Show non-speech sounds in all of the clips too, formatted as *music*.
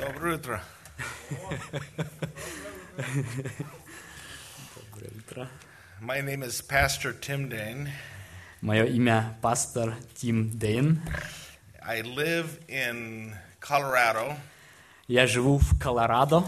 Доброе утро. Доброе утро. My name is Pastor Tim Dane. Мое имя пастор Тим Дейн. I live in Colorado. Я живу в Колорадо,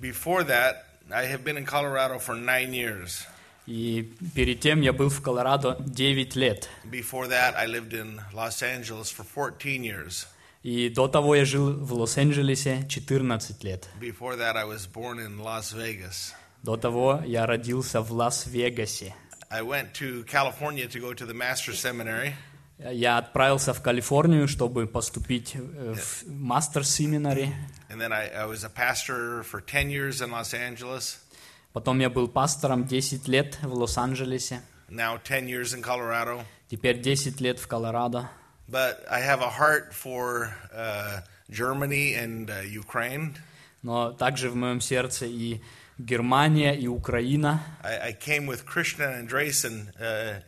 Before that, I have been in Colorado for nine years. и перед тем я был в Колорадо 9 лет. Before that, I lived in Los Angeles for 14 years. И до того я жил в Лос-Анджелесе 14 лет. Before that, I was born in Las Vegas. До того я родился в Лас-Вегасе. I went to California to go to the Master's Seminary. Я отправился в Калифорнию, чтобы поступить э, в мастер семинари. And then I, I was a pastor for 10 years in Los Angeles. Потом я был пастором 10 лет в Лос-Анджелесе. Now 10 years in Colorado. Теперь 10 лет в Колорадо. But I have a heart for uh, Germany and uh, Ukraine. Но также в моем сердце и Германия, и Украина. I, I came with Krishna and Andresen uh,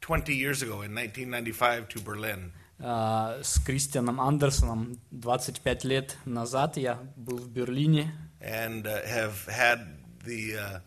20 years ago in 1995 to Berlin. А, С Кристианом Андерсоном 25 лет назад я был в Берлине. and uh, have had the, uh,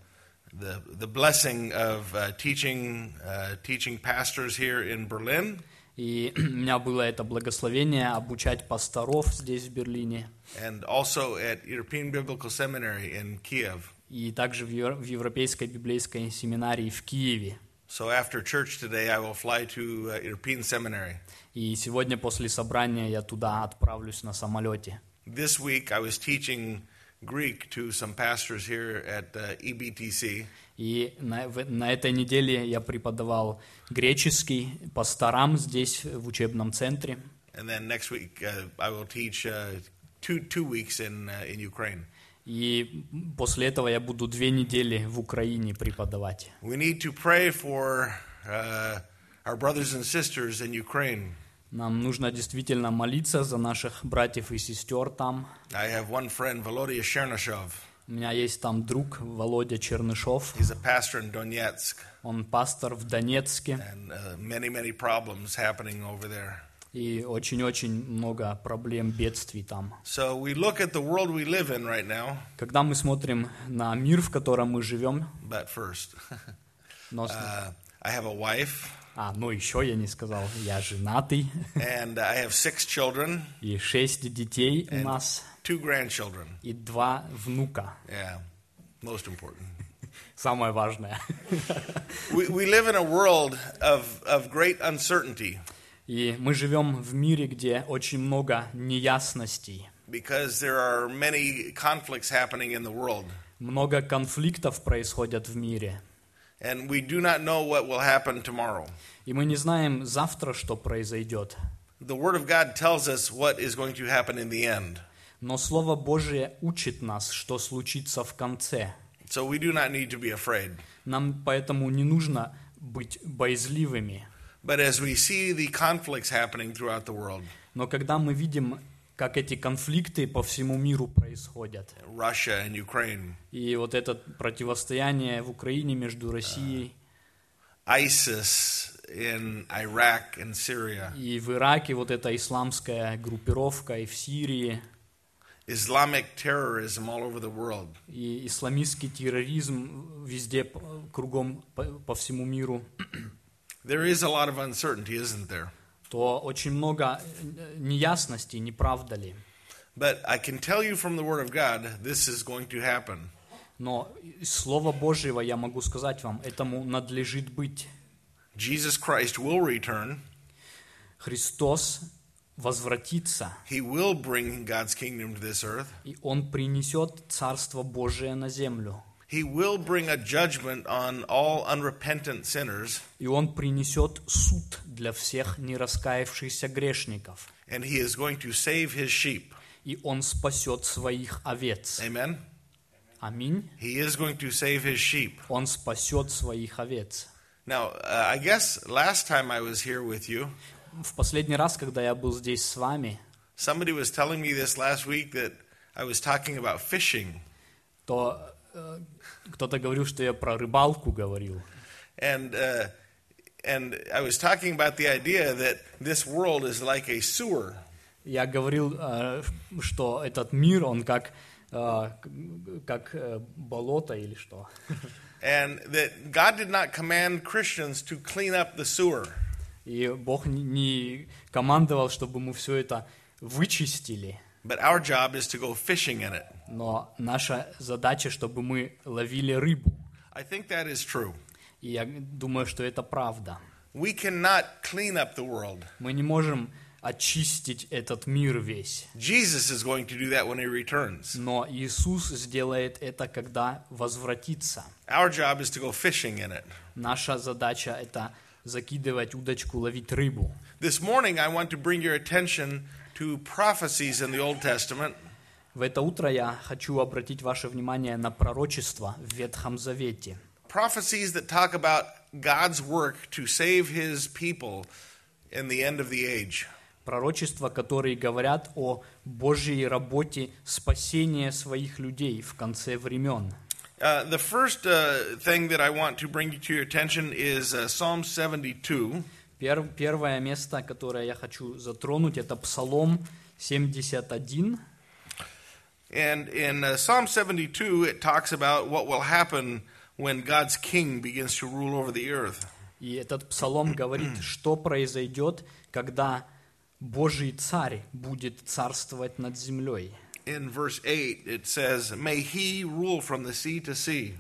the, the blessing of uh, teaching, uh, teaching pastors here in Berlin И *clears throat* у меня было это благословение обучать пасторов здесь, в Берлине. and also at European Biblical Seminary in Kiev. И также в в Европейской библейской семинарии в Киеве. So after church today, I will fly to uh, European Seminary. И сегодня после собрания я туда отправлюсь на самолете. This week, I was teaching Greek to some pastors here at uh, EBTC. И на, в- на этой неделе я преподавал греческий пасторам здесь, в учебном центре. And then next week, uh, I will teach uh, two, two weeks in, uh, in Ukraine. И после этого я буду две недели в Украине преподавать. We need to pray for uh, our brothers and sisters in Ukraine. Нам нужно действительно молиться за наших братьев и сестер там. I have one friend, Volodya Chernyshov. У меня есть там друг Володя Чернышов. He's a pastor in Donetsk, Он пастор в Донецке. and uh, many, many problems happening over there. И очень-очень много проблем, бедствий там. So we look at the world we live in right now, Когда мы смотрим на мир, в котором мы живем, but first, *laughs* но... uh, I have a wife, А, ну еще я не сказал, я женатый, and I have six children, и шесть детей у нас, two grandchildren. и два внука. Yeah, most important. *laughs* Самое важное. *laughs* We, we live in a world of, of great uncertainty И мы живем в мире, где очень много неясностей. because there are many conflicts happening in the world. Много конфликтов происходят в мире. And we do not know what will happen tomorrow. И мы не знаем завтра, что произойдет. The Word of God tells us what is going to happen in the end. Но Слово Божие учит нас, что случится в конце. So we do not need to be afraid. Нам поэтому не нужно быть боязливыми. But as we see the conflicts happening throughout the world, Но когда мы видим, как эти конфликты по всему миру происходят, Russia and Ukraine, и вот это противостояние в Украине между Россией ISIS in Iraq and Syria, и в Ираке, вот эта исламская группировка, и в Сирии, Islamic terrorism all over the world, и исламистский терроризм везде, п- кругом по, по всему миру, there is a lot of uncertainty, isn't there? то очень много э, неясностей, не правда ли? But I can tell you from the Word of God, this is going to happen. Но из Слова Божьего я могу сказать вам, этому надлежит быть. Jesus Christ will return. Христос возвратится, He will bring God's kingdom to this earth. и Он принесет Царство Божие на землю. He will bring a judgment on all unrepentant sinners, И Он принесет суд для всех нераскаявшихся грешников. and He is going to save His sheep. И Он спасет своих овец. Amen? Аминь. He is going to save His sheep. Он спасет своих овец. Now, uh, I guess last time I was here with you, В последний раз, когда я был здесь с вами, somebody was telling me this last week that I was talking about fishing. то э, кто-то говорил, что я про рыбалку говорил. And, uh, and I was talking about the idea that this world is like a sewer. Я говорил, э, что этот мир, он как, э, как э, болото или что. And that God did not command Christians to clean up the sewer. И Бог не- командовал, чтобы мы все это вычистили. But our job is to go fishing in it. Но наша задача, чтобы мы ловили рыбу. I think that is true. И я думаю, что это правда. We cannot clean up the world. Мы не можем очистить этот мир весь. Jesus is going to do that when he returns. Но Иисус сделает это, когда возвратится. Our job is to go fishing in it. Наша задача – это закидывать удочку, ловить рыбу. This morning, I want to bring your attention to prophecies in the Old Testament В это утро я хочу обратить ваше внимание на пророчество в Ветхом Завете. prophecies that talk about God's work to save his people in the end of the age. Пророчества, которые говорят о Божьей работе спасения своих людей в конце времен. Uh, the first uh, thing that I want to bring to your attention is uh, Psalm 72. Пер- первое место, которое я хочу затронуть, это Псалом 71. And in uh, Psalm 72, it talks about what will happen when God's king begins to rule over the earth. И этот псалом говорит, что произойдет, когда Божий царь будет царствовать над землей. In verse 8, it says, May he rule from the sea to sea,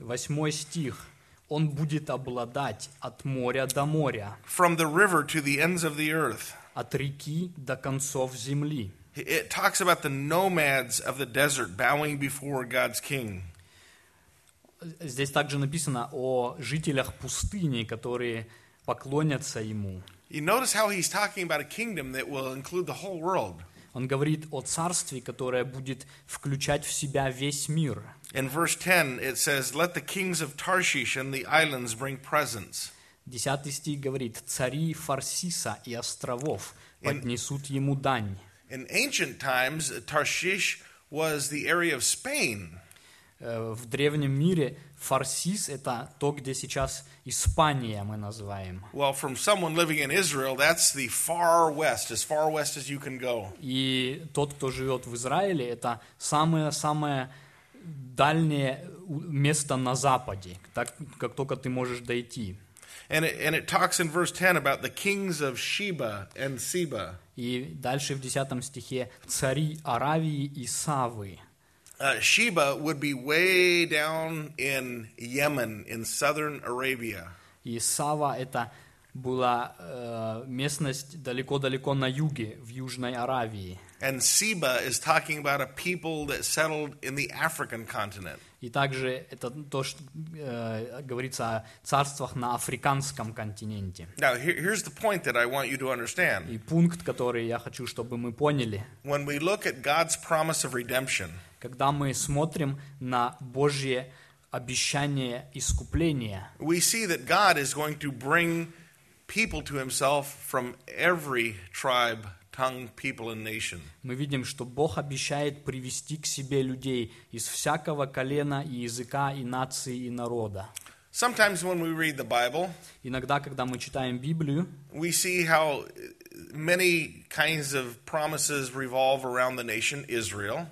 Восьмой стих. Он будет обладать от моря до моря, from the river to the ends of the earth. от реки до концов земли. It talks about the nomads of the desert bowing before God's king. Здесь также написано о жителях пустыни, которые поклонятся ему. You notice how he's talking about a kingdom that will include the whole world. Он говорит о царстве, которое будет включать в себя весь мир. In verse 10, it says, Let the kings of Tarshish and the islands bring presents. Десятый стих говорит, цари Фарсиса и островов поднесут ему дань. In ancient times, Tarshish was the area of Spain. Э, В древнем мире Фарсис – это то, где сейчас Испания мы называем. Well, from someone living in Israel, that's the far west, as far west as you can go. И тот, кто живет в Израиле, это самое-самое дальнее место на западе, так как только ты можешь дойти. And it, and it talks in verse 10 about the kings of Sheba and Seba. И дальше в 10 стихе «цари Аравии и Савы». Uh, Sheba would be way down in Yemen, in southern Arabia. И Сава – это была э, местность далеко-далеко на юге, в Южной Аравии. And Seba is talking about a people that settled in the African continent. И также это то, что э, говорится о царствах на африканском континенте. Now, here, here's the point that I want you to understand. И пункт, который я хочу, чтобы мы поняли. When we look at God's promise of redemption, Когда мы смотрим на Божье обещание искупления, we see that God is going to bring people to himself from every tribe, tongue, people, and nation. мы видим, что Бог обещает привести к себе людей из всякого колена и языка, и нации, и народа. Sometimes when we read the Bible, Иногда, когда мы читаем Библию, we see how many kinds of promises revolve around the nation Israel.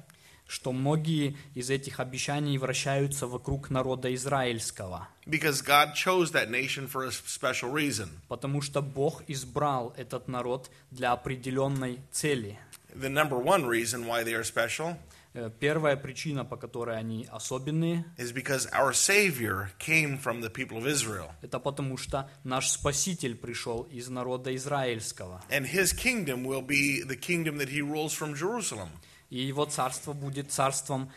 Что многие из этих обещаний вращаются вокруг народа израильского, Because God chose that nation for a special reason. потому что Бог избрал этот народ для определенной цели. The number one reason why they are special Э, Первая причина, по которой они особенные, is because our Savior came from the people of Israel. это потому что наш Спаситель пришел из народа израильского. And his kingdom will be the kingdom that he rules from Jerusalem. И его царство будет царством,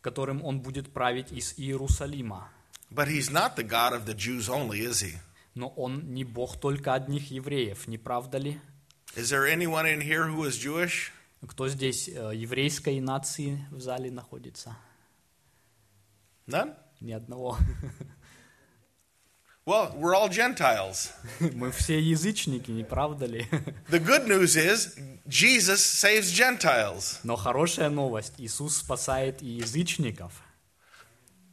которым он будет править из Иерусалима. But he's not the God of the Jews only, is he? Но он не Бог только одних евреев, не правда ли? Is there anyone in here who is Jewish? Кто здесь э, еврейской нации в зале находится? None? Ни одного. *laughs* Well, we're all Gentiles. *laughs* Мы все язычники, не правда ли? *laughs* The good news is Jesus saves Gentiles. Но хорошая новость, Иисус спасает и язычников.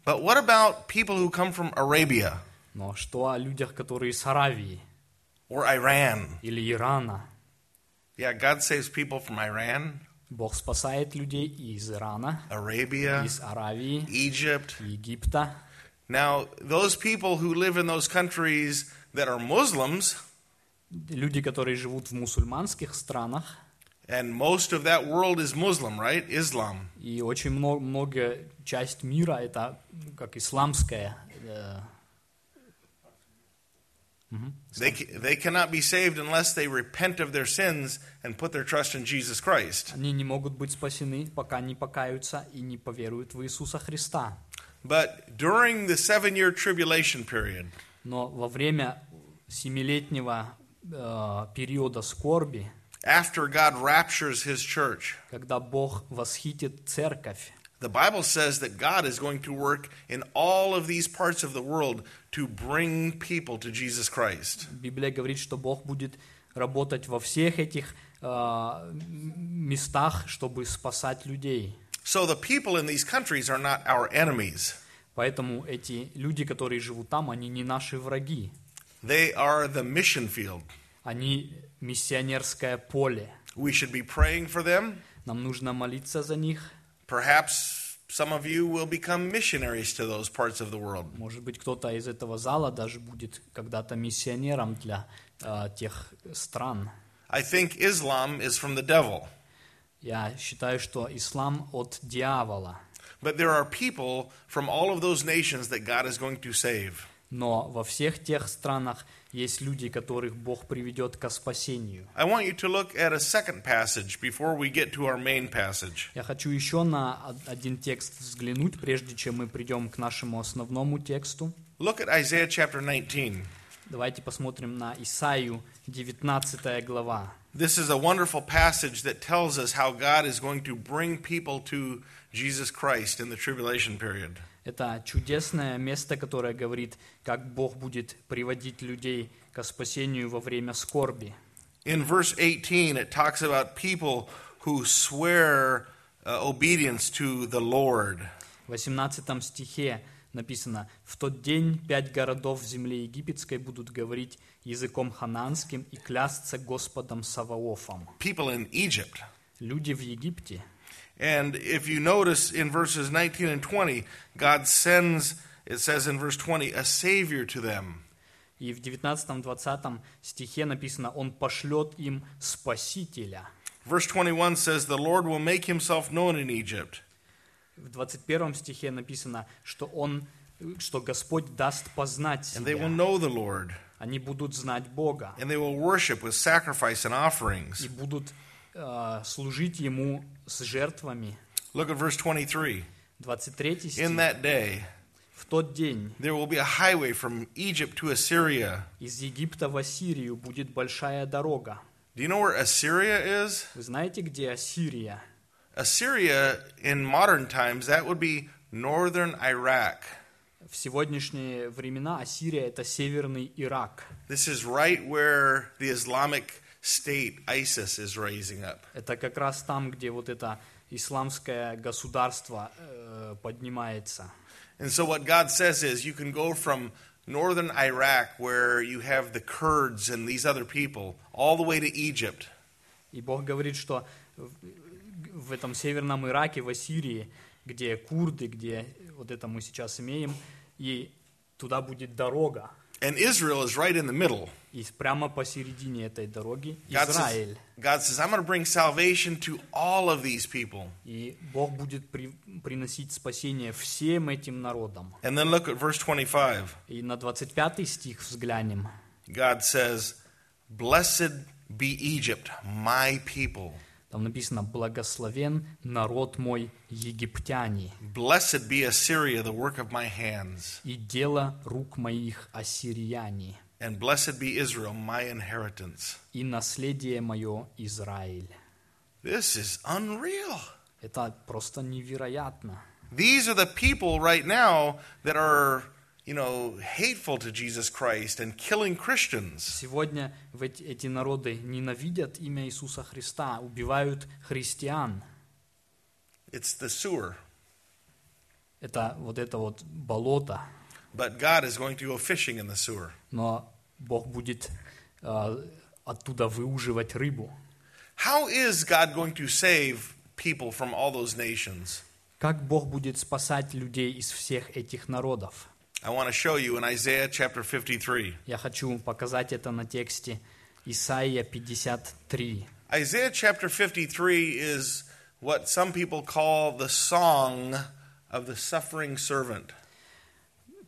But what about people who come from Arabia Но что о людях, которые с Аравии or Iran? или Ирана? Yeah, God saves people from Iran, Бог спасает людей и из Ирана, Arabia, из Аравии, Egypt. Египта. Now, those people who live in those countries that are Muslims, Люди, которые живут в мусульманских странах, and most of that world is Muslim, right? Islam. и очень много, много часть мира это как исламская. э, They, ca- they cannot be saved unless they repent of their sins and put their trust in Jesus Christ. Они не могут быть спасены, пока не покаются и не поверуют в Иисуса Христа. But during the seven year tribulation period, Но во время семилетнего э, периода скорби, after God raptures his church, когда Бог восхитит церковь, the Bible says that God is going to work in all of these parts of the world to bring people to Jesus Christ. Библия говорит, что Бог будет работать во всех этих э, м- местах, чтобы спасать людей. So the people in these countries are not our enemies. Поэтому эти люди, которые живут там, они не наши враги. They are the mission field. Они миссионерское поле. We should be praying for them. Нам нужно молиться за них. Perhaps some of you will become missionaries to those parts of the world. Может быть, кто-то из этого зала даже будет когда-то миссионером для э, тех стран. I think Islam is from the devil. Я считаю, что ислам от дьявола. But there are people from all of those nations that God is going to save. Но во всех тех странах есть люди, которых Бог приведет к спасению. I want you to look at a second passage before we get to our main passage. Я хочу еще на од- один текст взглянуть, прежде чем мы придем к нашему основному тексту. Look at Isaiah chapter 19. Давайте посмотрим на Исаию, 19 глава. This is a wonderful passage that tells us how God is going to bring people to Jesus Christ in the tribulation period. Это чудесное место, которое говорит, как Бог будет приводить людей к спасению во время скорби. In verse 18, it talks about people who swear uh, obedience to the Lord. В 18 стихе написано, «В тот день пять городов в земле египетской будут говорить языком хананским и клясться Господом Саваофом». People in Egypt. Люди в Египте. And if you notice in verses 19 and 20, God sends, it says in verse 20, a Savior to them. И в 19-20 стихе написано, «Он пошлет им Спасителя». Verse 21 says, The Lord will make himself known in Egypt. В 21 стихе написано, что Он, что Господь даст познать And they will себя. know the Lord. Они будут знать Бога And they will worship with sacrifice and offerings. и будут э, служить Ему с жертвами. Look at verse 23. 23 In стих. that day, В тот день there will be a highway from Egypt to Assyria. из Египта в Ассирию будет большая дорога. Do you know where Assyria is? Вы знаете, где Ассирия? Assyria, in modern times, that would be northern Iraq. В сегодняшние времена Ассирия – это северный Ирак. This is right where the Islamic State, ISIS, is raising up. Это как раз там, где вот это исламское государство э, поднимается. And so, what God says is, you can go from northern Iraq, where you have the Kurds and these other people, all the way to Egypt. И Бог говорит, что в, этом северном Ираке, в Ассирии, где курды, где вот это мы сейчас имеем, и туда будет дорога. And Israel is right in the middle. И прямо посередине этой дороги God says, Израиль. God says, I'm going to bring salvation to all of these people. И Бог будет при- приносить спасение всем этим народам. And then look at verse 25. И на 25 стих взглянем. God says, Blessed be Egypt, my people. Там написано «Благословен народ мой египтяне, Blessed be Assyria, the work of my hands. и дело рук моих ассирияне, And blessed be Israel, my inheritance. и наследие мое Израиль». This is unreal. Это просто невероятно. These are the people right now that are, you know, hateful to Jesus Christ and killing Christians. Сегодня эти, народы ненавидят имя Иисуса Христа, убивают христиан. It's the sewer. Это вот это вот болото. But God is going to go fishing in the sewer. Но Бог будет э, оттуда выуживать рыбу. How is God going to save people from all those nations? Как Бог будет спасать людей из всех этих народов? I want to show you in Isaiah chapter 53. Я хочу показать это на тексте Исаия 53. Isaiah chapter 53 is what some people call the song of the suffering servant.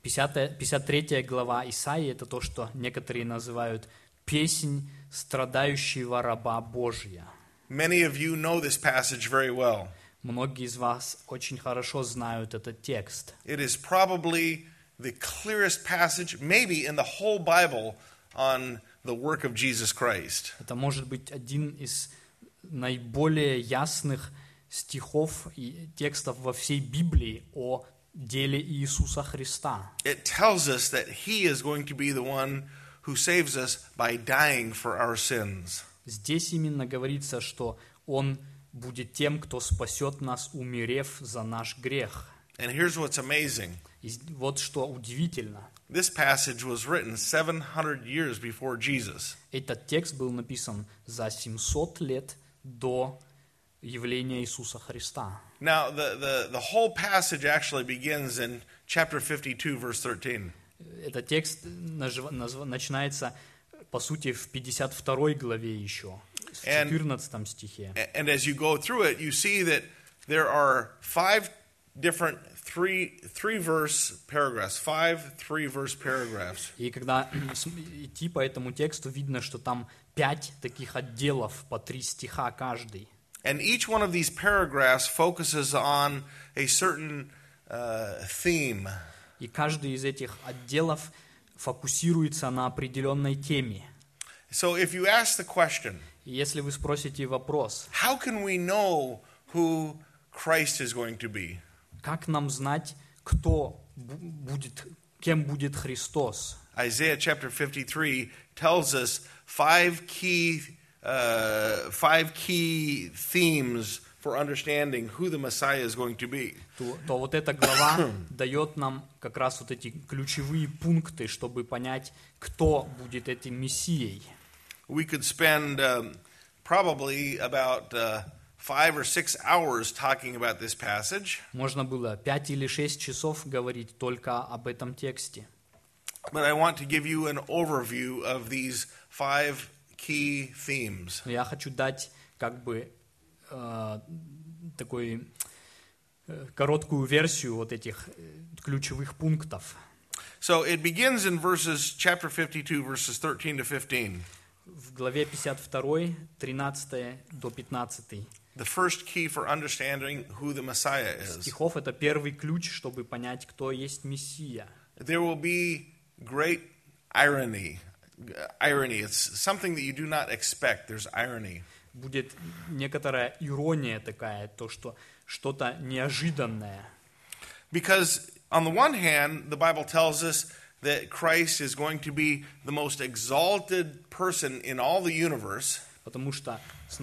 50, 53 глава Исаии – это то, что некоторые называют «песнь страдающего раба Божья». Many of you know this passage very well. Многие из вас очень хорошо знают этот текст. It is probably the clearest passage, maybe in the whole Bible, on the work of Jesus Christ. Это может быть один из наиболее ясных стихов и текстов во всей Библии о деле Иисуса Христа. It tells us that He is going to be the one who saves us by dying for our sins. Здесь именно говорится, что Он будет тем, кто спасет нас, умерев за наш грех. And here's what's amazing И вот что удивительно. this passage was written 700 years before Jesus. Этот текст был написан за 700 лет до явления Иисуса Христа. Now, the, the, the whole passage actually begins in chapter 52, verse 13. Этот текст начинается, по сути, в 52 главе еще, в And- 14 стихе. A- And as you go through it, you see that there are five different three three verse paragraphs, five three verse paragraphs. И когда идти по этому тексту, видно, что там пять таких отделов, по три стиха каждый. And each one of these paragraphs focuses on a certain uh, theme. И каждый из этих отделов фокусируется на определенной теме. So if you ask the question, если вы спросите вопрос, how can we know who Christ is going to be? Как нам знать, кто бу- будет, кем будет Христос? Isaiah chapter 53 tells us five key uh, five key themes for understanding who the Messiah is going to be. то, то вот эта глава *coughs* дает нам как раз вот эти ключевые пункты, чтобы понять, кто будет этим Мессией. We could spend um, probably about uh, five or six hours talking about this passage, Можно было пять или шесть часов говорить только об этом тексте. but I want to give you an overview of these five key themes. Я хочу дать как бы э, такой э, короткую версию вот этих э, ключевых пунктов. So it begins in verses chapter 52 verses 13 to 15. В главе 52, 13 до 15 The first key for understanding who the Messiah is. стихов это первый ключ, чтобы понять, кто есть Мессия. There will be great irony. Irony, it's something that you do not expect. There's irony. Будет некоторая ирония такая, то, что что-то неожиданное. Because, on the one hand, the Bible tells us that Christ is going to be the most exalted person in all the universe, Потому что, с-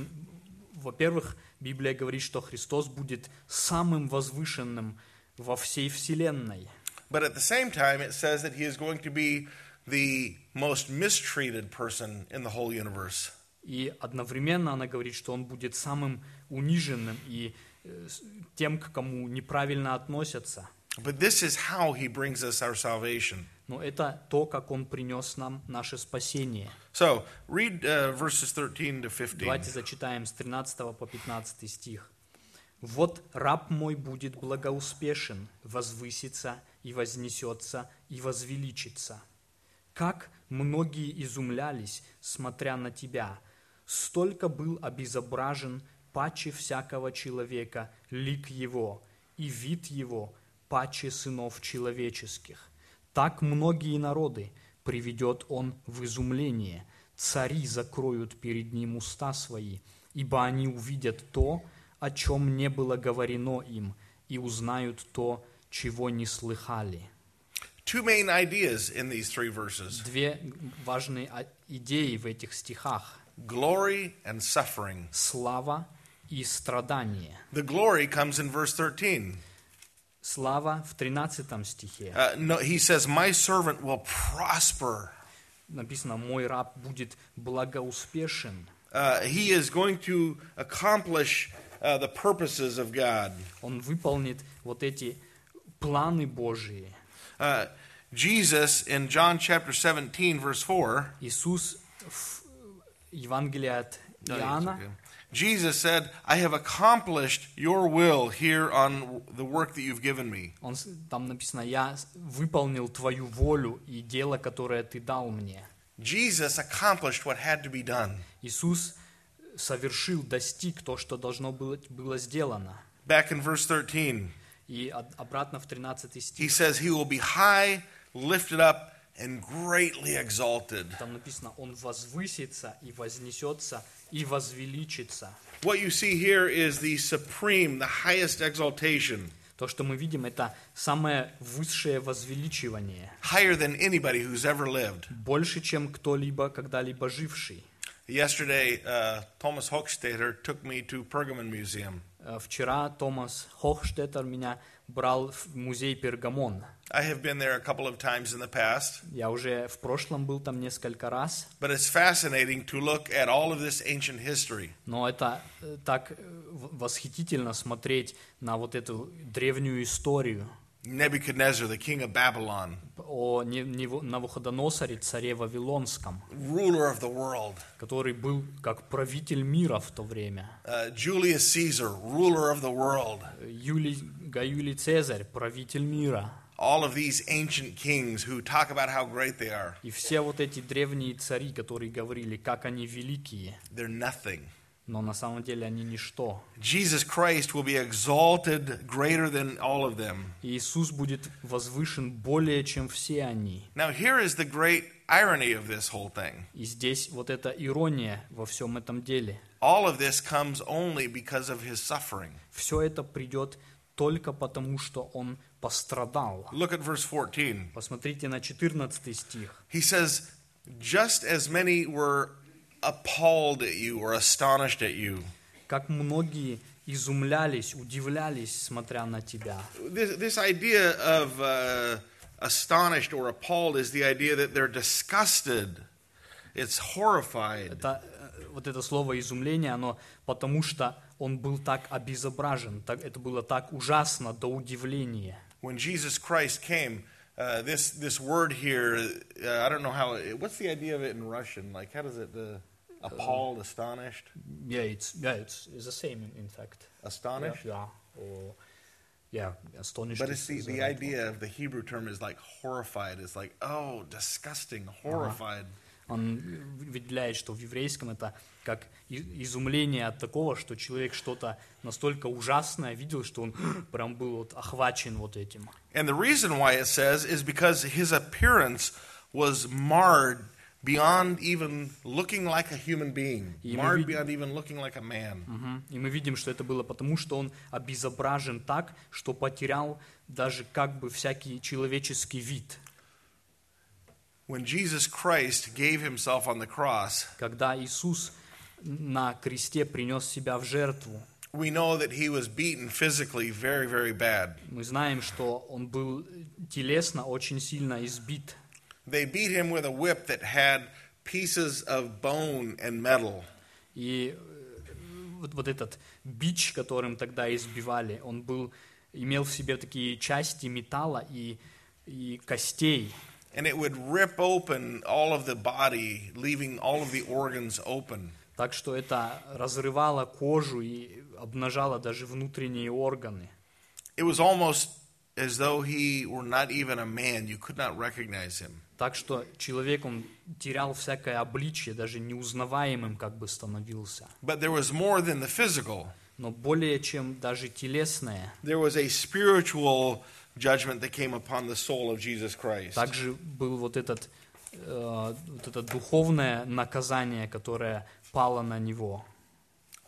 во-первых, Библия говорит, что Христос будет самым возвышенным во всей Вселенной. but at the same time, it says that he is going to be the most mistreated person in the whole universe. И одновременно она говорит, что он будет самым униженным и э, тем, к кому неправильно относятся. But this is how he brings us our salvation. Но это то, как он принес нам наше спасение. So, read uh, verses 13 to 15. Давайте зачитаем с 13 по 15 стих. «Вот раб мой будет благоуспешен, возвысится и вознесется и возвеличится. Как многие изумлялись, смотря на тебя, столько был обезображен паче всякого человека лик его, и вид его паче сынов человеческих. Так многие народы приведет он в изумление, цари закроют перед ним уста свои, ибо они увидят то, о чем не было говорено им, и узнают то, чего не слыхали. Two main ideas in these three verses Две важные а- идеи в этих стихах glory and suffering. – слава и страдание. The glory comes in verse 13. Слава в 13 стихе. Uh, no, he says, My servant will prosper. Написано, мой раб будет благоуспешен. uh, he is going to accomplish uh, the purposes of God. Он выполнит вот эти планы Божьи. Uh, Jesus in John chapter 17, verse 4, Иисус в Евангелии от No, it's Иоанна, okay. Jesus said, I have accomplished your will here on the work that you've given me. он, с- там написано, я с- выполнил твою волю и дело, которое ты дал мне. Jesus accomplished what had to be done. Иисус совершил, достиг то, что должно было, было сделано. Back in verse 13, И от- обратно в 13 he стих, says, He will be high, lifted up, and greatly exalted. там написано, Он возвысится и вознесется и возвеличится. What you see here is the supreme, the highest exaltation, То, что мы видим, это самое высшее возвеличивание, higher than anybody who's ever lived. больше, чем кто-либо когда-либо живший. Yesterday, uh, Thomas Hochstetter took me to Pergamon Museum. Э, Вчера Томас Хохштеттер меня брал в музей Пергамон. I have been there a couple of times in the past, Я уже в прошлом был там несколько раз, but it's fascinating to look at all of this ancient history. но это э, так э, восхитительно смотреть на вот эту древнюю историю Nebuchadnezzar, the king of Babylon, о Навуходоносоре, царе Вавилонском, ruler of the world, который был как правитель мира в то время. uh, Julius Caesar, ruler of the world. Юлий, Гаюлий Цезарь, правитель мира. All of these ancient kings who talk about how great they are, И все вот эти древние цари, которые говорили, как они великие, they're nothing. но на самом деле они ничто. Jesus Christ will be exalted greater than all of them. Иисус будет возвышен более, чем все они. Now, here is the great irony of this whole thing. И здесь вот эта ирония во всем этом деле. All of this comes only because of his suffering. Все это придет только потому, что Он пострадал. Look at verse 14. Посмотрите на 14 стих. He says, Just as many were appalled at you or astonished at you. Как многие изумлялись, удивлялись, смотря на Тебя. This, this idea of uh, astonished or appalled is the idea that they're disgusted, it's horrified. Это, э, вот это слово изумление, оно потому что он был так обезображен, так, это было так ужасно до удивления. When Jesus Christ came, uh, this, this word here, uh, I don't know how, it, what's the idea of it in Russian? Like, how does it, uh, appalled, astonished? Yeah, it's, yeah, it's, it's the same in, in fact. Astonished? Yeah, or, yeah, astonished. But is it's the, the the right idea of the Hebrew term is like horrified. It's like, oh, disgusting, horrified. Он выделяет, что в еврейском это как изумление от такого, что человек что-то настолько ужасное видел, что он *gasps* прям был вот охвачен вот этим. And the reason why it says is because his appearance was marred beyond even looking like a human being, marred beyond even looking like a man. И мы видим, что это было потому, что он обезображен так, что потерял даже как бы всякий человеческий вид. When Jesus Christ gave himself on the cross, Когда Иисус на кресте принес себя в жертву, we know that he was beaten physically very, very bad. мы знаем, что он был телесно очень сильно избит. They beat him with a whip that had pieces of bone and metal. И э, вот, вот этот бич, которым тогда избивали, он был, имел в себе такие части металла и, и костей. And it would rip open all of the body, leaving all of the organs open. Так что это разрывало кожу и обнажало даже внутренние органы. It was almost as though he were not even a man. You could not recognize him. Так что человек, он терял всякое обличие, даже неузнаваемым как бы становился. But there was more than the physical. Но более чем даже телесное, There was a spiritual judgment that came upon the soul of Jesus Christ. также был вот этот э, вот это духовное наказание, которое пало на него.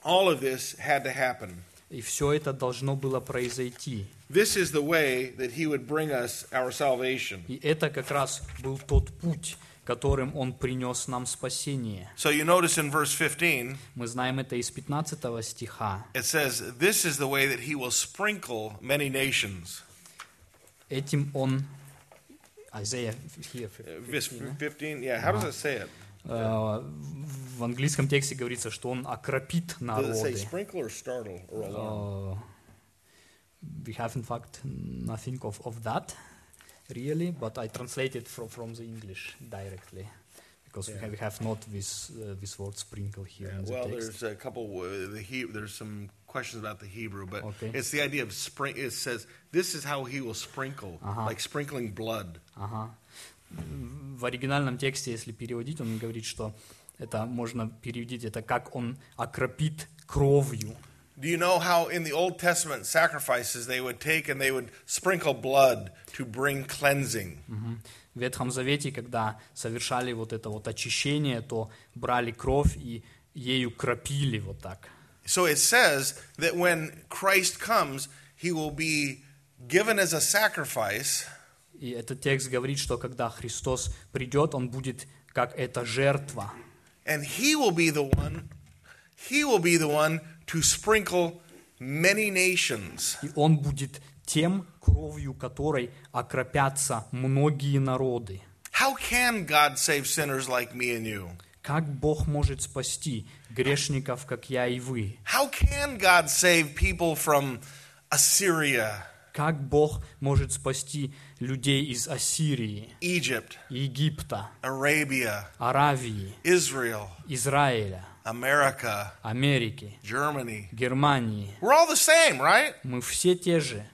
All of this had to happen. И все это должно было произойти. This is the way that he would bring us our salvation. И это как раз был тот путь, которым он принес нам спасение. So you notice in verse 15, Мы знаем это из 15 стиха. it says, This is the way that he will sprinkle many nations. Этим он... Isaiah here, Uh, Verse 15, yeah, how does it say it? Э, В английском тексте говорится, что он окропит Does it say народы. sprinkle or startle or alarm? Uh, we have in fact nothing of, of that really, but I translated from, from the English directly because we, Yeah. have, we have not this, uh, this word sprinkle here Yeah, in the well, text. there's a couple. Uh, the he, there's some questions about the Hebrew, but Okay. it's the idea of spring. It says this is how he will sprinkle, Uh-huh. like sprinkling blood. Ага. В оригинальном тексте, если переводить, он говорит, что это можно переводить, это как он окропит кровью. Do you know how in the Old Testament sacrifices they would take and they would sprinkle blood to bring cleansing? В Ветхом Завете, когда совершали вот это вот очищение, то брали кровь и ею кропили вот так. So it says that when Christ comes, he will be given as a sacrifice, И этот текст говорит, что когда Христос придет, Он будет как эта жертва. and he will be the one. He will be the one to sprinkle many nations. И Он будет тем, кровью которой окропятся многие народы. How can God save sinners like me and you? Как Бог может спасти грешников, как я и вы? How can God save people from Assyria, Как Бог может спасти людей из Ассирии, Egypt, Египта, Arabia, Аравии, Israel, Израиля, America, Америки, Germany? Германии? We're all the same, right? Мы все те же.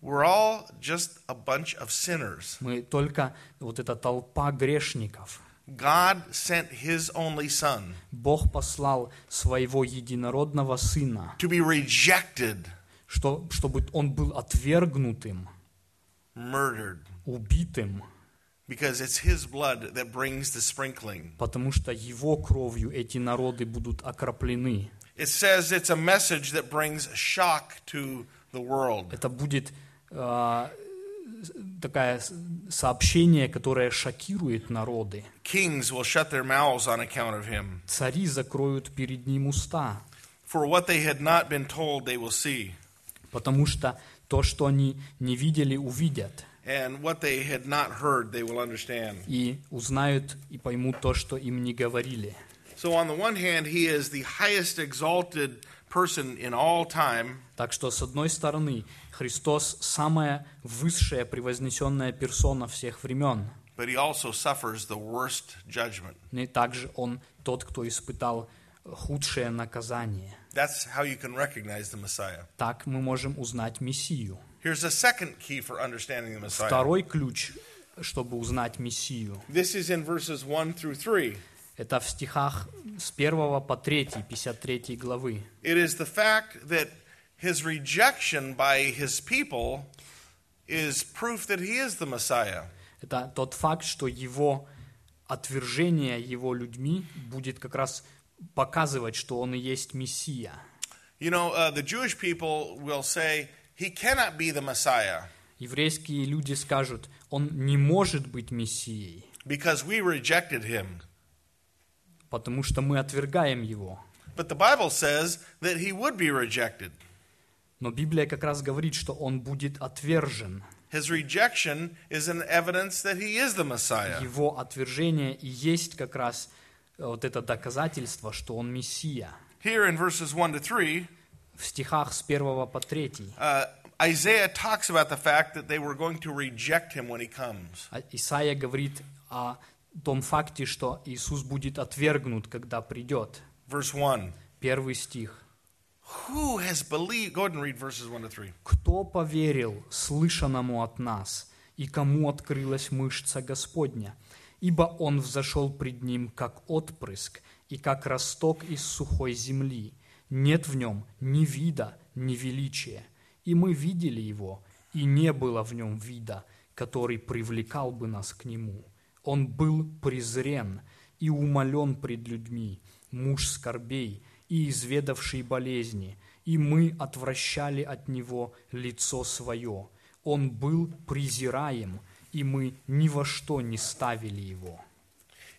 We're all just a bunch of sinners. Мы только вот эта толпа грешников. God sent his only son Бог послал своего единородного Сына, to be rejected, что, чтобы он был отвергнутым, murdered, убитым, because it's his blood that brings the sprinkling. потому что его кровью эти народы будут окроплены. It says it's a message that brings shock to the world. Это будет э, такое сообщение, которое шокирует народы. Kings will shut their mouths on account of him. Цари закроют перед ним уста, For what they had not been told, they will see. Потому что то, что они не видели, увидят. And what they had not heard, they will understand. И узнают и поймут то, что им не говорили. So, on the one hand, he is the highest exalted person in all time. Так что, с одной стороны, Христос – самая высшая, превознесенная персона всех времен. but he also suffers the worst judgment. И также Он тот, кто испытал худшее наказание. That's how you can recognize the Messiah. Так мы можем узнать Мессию. Here's a second key for understanding the Messiah. Второй ключ, чтобы узнать Мессию, This is in verses 1 through 3. это в стихах с 1 по 3, 53 главы. It is the fact that his rejection by his people is proof that he is the Messiah. Это тот факт, что его отвержение его людьми будет как раз показывать, что он и есть Мессия. You know, uh, the Jewish people will say, he cannot be the Messiah Еврейские люди скажут, он не может быть Мессией, because we rejected him. потому что мы отвергаем его. But the Bible says that he would be rejected. Но Библия как раз говорит, что он будет отвержен. His rejection is an evidence that he is the Messiah. Его отвержение и есть как раз э, вот это доказательство, что он Мессия. Here in verses 1 to 3, В стихах с 1 по 3 uh, Isaiah talks about the fact that they were going to reject him when he comes. А Исаия говорит о том факте, что Иисус будет отвергнут, когда придет. Verse 1 Первый стих. Who has believed? Go ahead and read verses 1 to 3. «Кто поверил слышанному от нас, и кому открылась мышца Господня? Ибо Он взошел пред Ним, как отпрыск, и как росток из сухой земли. Нет в Нем ни вида, ни величия. И мы видели Его, и не было в Нем вида, который привлекал бы нас к Нему. Он был презрен и умолен пред людьми, муж скорбей и изведавший болезни, и мы отвращали от него лицо свое. Он был презираем, и мы ни во что не ставили его».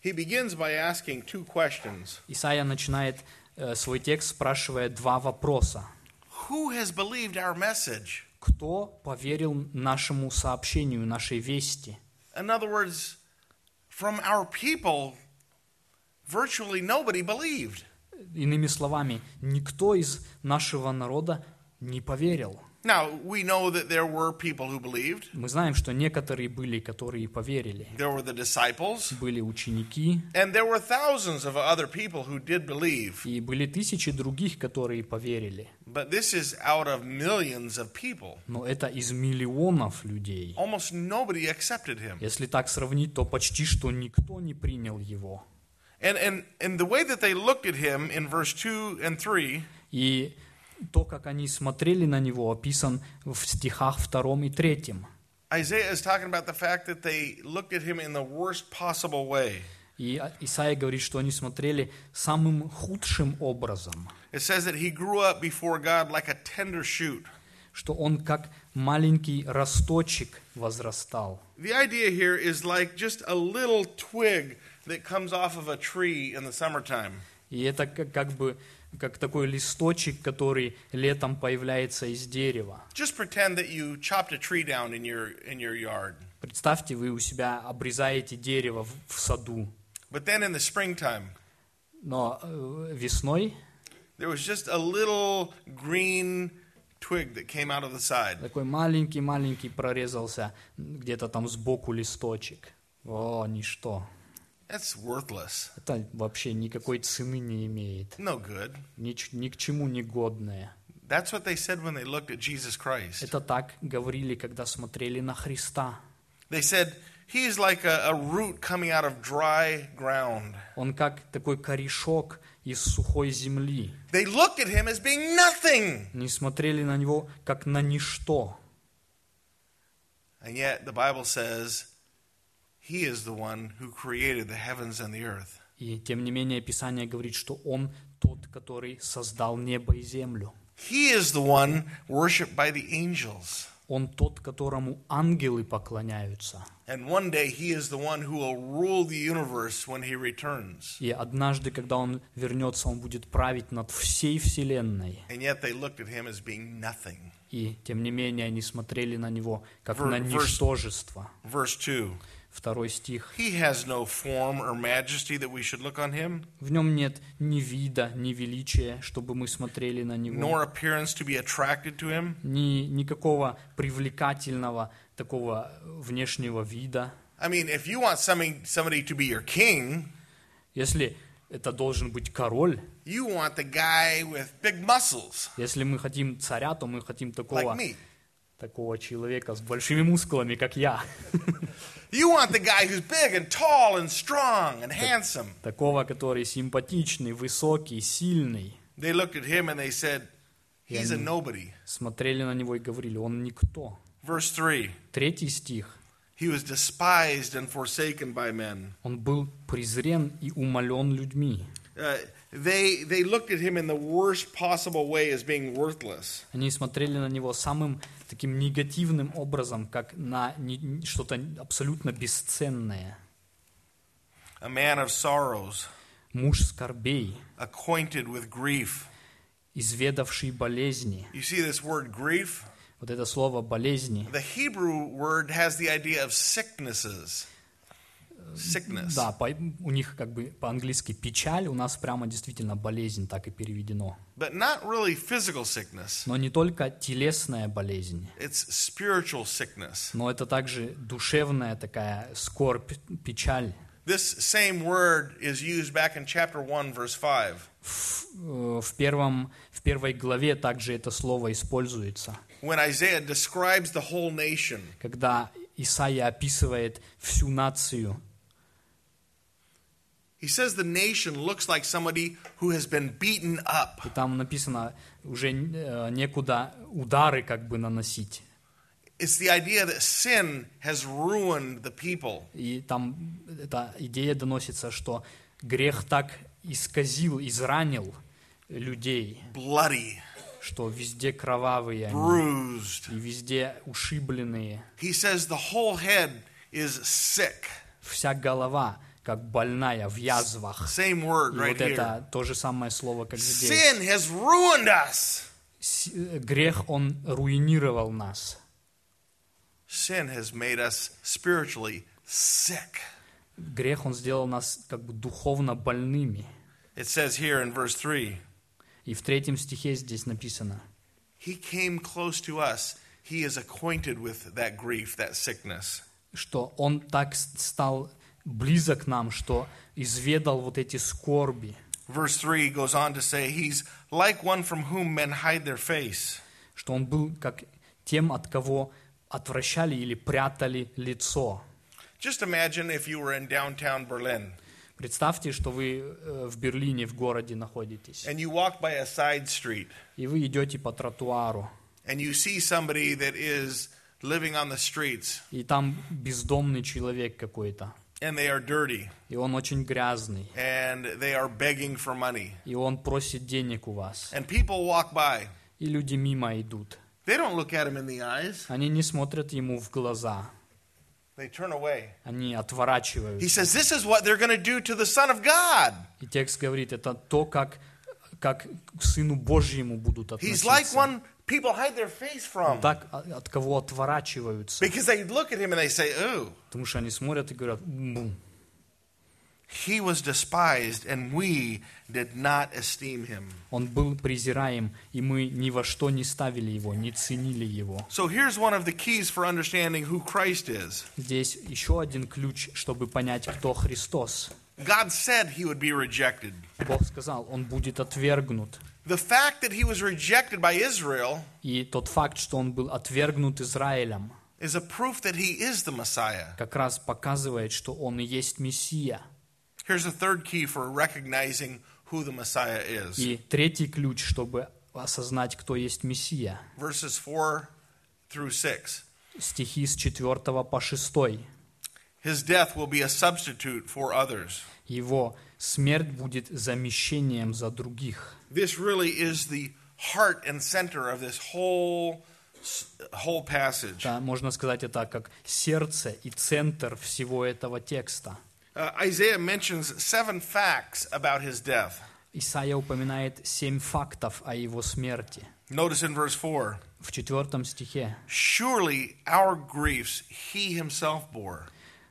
He begins by asking two questions Исайя начинает э, свой текст, спрашивая два вопроса. Who has believed our message? Кто поверил нашему сообщению, нашей вести? In other words, from our people, virtually nobody believed. Иными словами, никто из нашего народа не поверил. Now, we know that there were people who believed. Мы знаем, что некоторые были, которые поверили. There were the disciples, Были ученики, and there were thousands of other people who did believe. и были тысячи других, которые поверили. But this is out of millions of people. Но это из миллионов людей. Almost nobody accepted him. Если так сравнить, то почти что никто не принял его. And, and, and the way that they looked at him in verse 2 and 3 И то, как они смотрели на него, описан в стихах втором и третьем. Isaiah is talking about the fact that they looked at him in the worst possible way. И Исаия говорит, что они смотрели самым худшим образом, It says that he grew up before God like a tender shoot. что он как маленький росточек возрастал. The idea here is like just a little twig that comes off of a tree in the summertime. И это как, как бы как такой листочек, который летом появляется из дерева. Just pretend that you chopped a tree down in your in your yard. Представьте, вы у себя обрезаете дерево в, в саду, But then in the springtime, но э, весной there was just a little green twig that came out of the side. такой маленький-маленький прорезался где-то там сбоку листочек. О, ничто. That's worthless. Это вообще никакой цены не имеет. No good. Ни, ч- ни к чему не годное. That's what they said when they looked at Jesus Christ. Это так говорили, когда смотрели на Христа. They said, He's like a, a root coming out of dry ground. Он как такой корешок из сухой земли. They looked at him as being nothing. Не смотрели на него как на ничто. And yet the Bible says he is the one who created the heavens and the earth. И тем не менее Писание говорит, что Он тот, который создал небо и землю. He is the one worshiped by the angels. Он тот, которому ангелы поклоняются. And one day he is the one who will rule the universe when he returns. И однажды, когда Он вернется, Он будет править над всей Вселенной. And yet they looked at him as being nothing. И тем не менее они смотрели на Него как Ver- на ничтожество. Verse 2 Второй стих. He has no form or majesty that we should look on him, В нем нет ни вида, ни величия, чтобы мы смотрели на Него. nor appearance to be attracted to him. ни, никакого привлекательного такого внешнего вида. I mean, if you want somebody, somebody to be your king, Если это должен быть король, you want the guy with big muscles, если мы хотим царя, то мы хотим like такого, me. Такого человека с большими мускулами, как я. *laughs* You want the guy who's big and tall and strong and handsome. Такого, который симпатичный, высокий, сильный. They looked at him and they said, He's a nobody. Смотрели на него и говорили, он никто. Verse 3 Третий стих. He was despised and forsaken by men. Он был презрен и умолен людьми. Uh, they, they looked at him in the worst possible way as being worthless. Они смотрели на него самым таким негативным образом, как на не- что-то абсолютно бесценное. A man of sorrows, Муж скорбей, acquainted with grief. изведавший болезни. You see this word grief? Вот это слово болезни. The Hebrew word has the idea of sicknesses. Sickness. Да, по- у них как бы по-английски печаль, у нас прямо действительно болезнь так и переведено. But not really physical sickness. Но не только телесная болезнь, It's spiritual sickness. но это также душевная такая скорбь, печаль. This same word is used back in chapter 1, verse 5. В, э, в первом, в первой главе также это слово используется, When Isaiah describes the whole nation, когда Исаия описывает всю нацию. He says the nation looks like somebody who has been beaten up. И там написано, уже э, некуда удары как бы наносить. It's the idea that sin has ruined the people. И там эта идея доносится, что грех так исказил, изранил людей, bloody, что везде кровавые они, и везде ушибленные. He says the whole head is sick. Вся голова как больная в язвах. Same word right вот here. это то же самое слово, как здесь. Sin has ruined us. Э, Грех, он руинировал нас. Sin has made us spiritually sick. Грех, он сделал нас как бы духовно больными. It says here in verse 3 И в третьем стихе здесь написано, He came close to us. He is acquainted with that grief, that sickness. что Он так стал близок нам, что изведал вот эти скорби, Verse 3 goes on to say, He's like one from whom men hide their face. что Он был как тем, от кого отвращали или прятали лицо. Just imagine if you were in downtown Berlin. Представьте, что вы э, в Берлине, в городе находитесь, and you walk by a side street. И вы идете по тротуару, and you see somebody that is living on the streets. И там бездомный человек какой-то, and they are dirty и он очень грязный, and they are begging for money. и он просит денег у вас, And people walk by. и люди мимо идут. They don't look at him in the eyes, Они не смотрят ему в глаза, they turn away. они He отворачиваются. says, This is what they're going to do to the Son of God. И текст говорит, это то, как, как к Сыну Божьему будут He's like относиться. one people hide their face from Так, а- от кого отворачиваются. because they look at him and they say, Ooh, Потому что они смотрят и говорят, «Бу». he was despised and we did not esteem him. он был презираем, и мы ни во что не ставили его, не ценили его. So here's one of the keys for understanding who Christ is. Здесь еще один ключ, чтобы понять, кто Христос. God said he would be rejected. Бог сказал, он будет отвергнут. The fact that he was rejected by Israel И тот факт, что он был отвергнут Израилем, is a proof that he is the Messiah. как раз показывает, что он и есть Мессия. Here's a third key for recognizing who the Messiah is. И третий ключ, чтобы осознать, кто есть Мессия. Verses 4 through 6. Стихи с 4 по 6. His death will be a substitute for others. Его смерть будет замещением за других. This really is the heart and center of this whole whole passage. Да, можно сказать это как сердце и центр всего этого текста. Uh, Isaiah mentions seven facts about his death. Исаия упоминает семь фактов о его смерти. Notice in verse 4 В четвертом стихе. Surely our griefs he himself bore.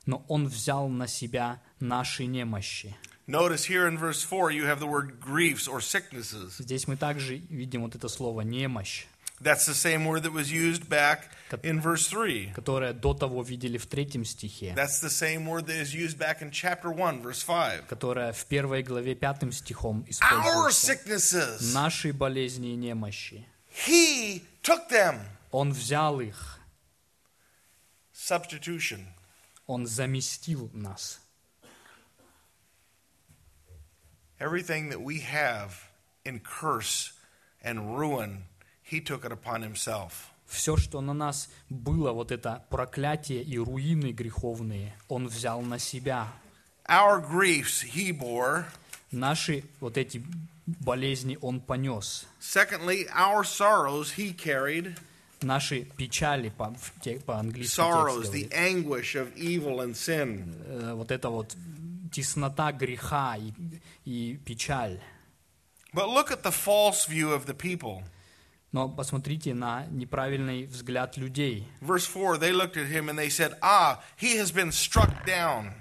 Но он взял на себя наши немощи. Notice here in verse 4 you have the word griefs or sicknesses. Здесь мы также видим вот это слово «немощь», That's the same word that was used back in verse 3. которое до того видели в третьем стихе, That's the same word that is used back in chapter 1, verse 5. которое в первой главе пятым стихом Our используется. sicknesses, Наши болезни и немощи. he took them. Он взял их, Substitution. он заместил нас. Everything that we have in curse and ruin, he took it upon himself. Все, что на нас было, вот это проклятие и руины греховные, он взял на себя. Our griefs he bore. Наши вот эти болезни он понес. Secondly, our sorrows he carried. Наши печали по- в те- по-английски текст Sorrows, the говорит. anguish of evil and sin. Э, вот это вот теснота греха и, и печаль. But look at the false view of the people. Но посмотрите на неправильный взгляд людей. Verse 4 they looked at him and they said, Ah, he has been struck down.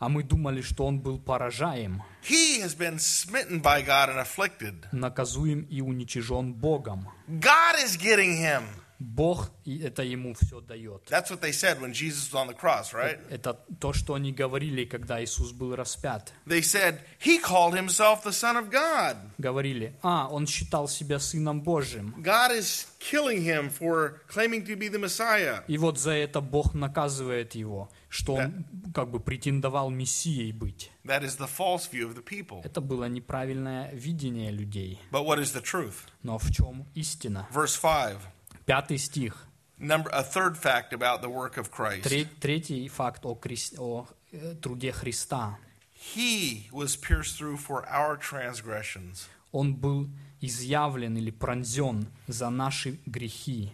А мы думали, что он был поражаем, He has been smitten by God and afflicted. наказуем и уничижен Богом. God is getting him. Бог это ему все дает. That's what they said when Jesus was on the cross, right? Это то, что они говорили, когда Иисус был распят. They said, He called himself the Son of God. Говорили, а, он считал себя Сыном Божьим. God is killing him for claiming to be the Messiah. И вот за это Бог наказывает его, что он как бы претендовал Мессией быть. That is the false view of the people. Это было неправильное видение людей. But what is the truth? Но в чем истина? Verse 5. Пятый стих. Number, a third fact about the work of Christ. Тре- Третий факт о, крес- о, э, труде Христа. He was pierced through for our transgressions. Он был изъявлен или пронзен за наши грехи.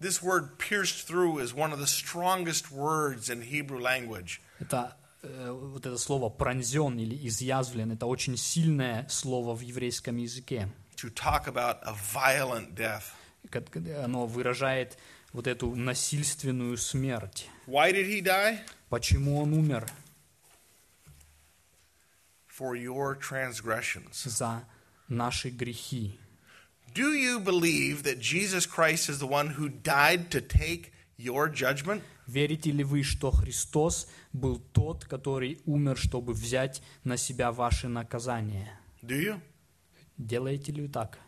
This word pierced through is one of the strongest words in Hebrew language. Это э, вот это слово пронзен или изъязвлен, это очень сильное слово в еврейском языке. to talk about a violent death. Оно выражает вот эту насильственную смерть. Why did he die? Почему он умер? for your transgressions. за наши грехи. Do you believe that Jesus Christ is the one who died to take your judgment? Верите ли вы, что Христос был тот, который умер, чтобы взять на себя ваше наказание? Do you? Делаете ли вы так?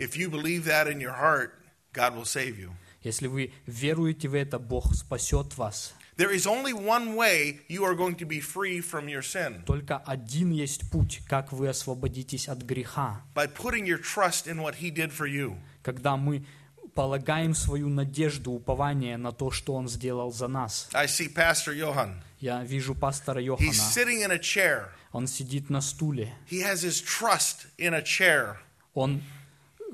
If you believe that in your heart, God will save you. Если вы веруете в это, Бог спасет вас. There is only one way you are going to be free from your sin Только один есть путь, как вы освободитесь от греха. by putting your trust in what He did for you. Когда мы полагаем свою надежду, упование на то, что Он сделал за нас. I see Pastor Johan. Я вижу пастора He's Йохана. sitting in a chair. Он сидит на стуле. He has his trust in a chair. Он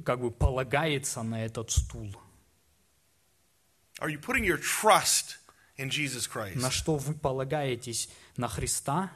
как бы полагается на этот стул. Are you putting your trust in Jesus Christ? На что вы полагаетесь? На Христа?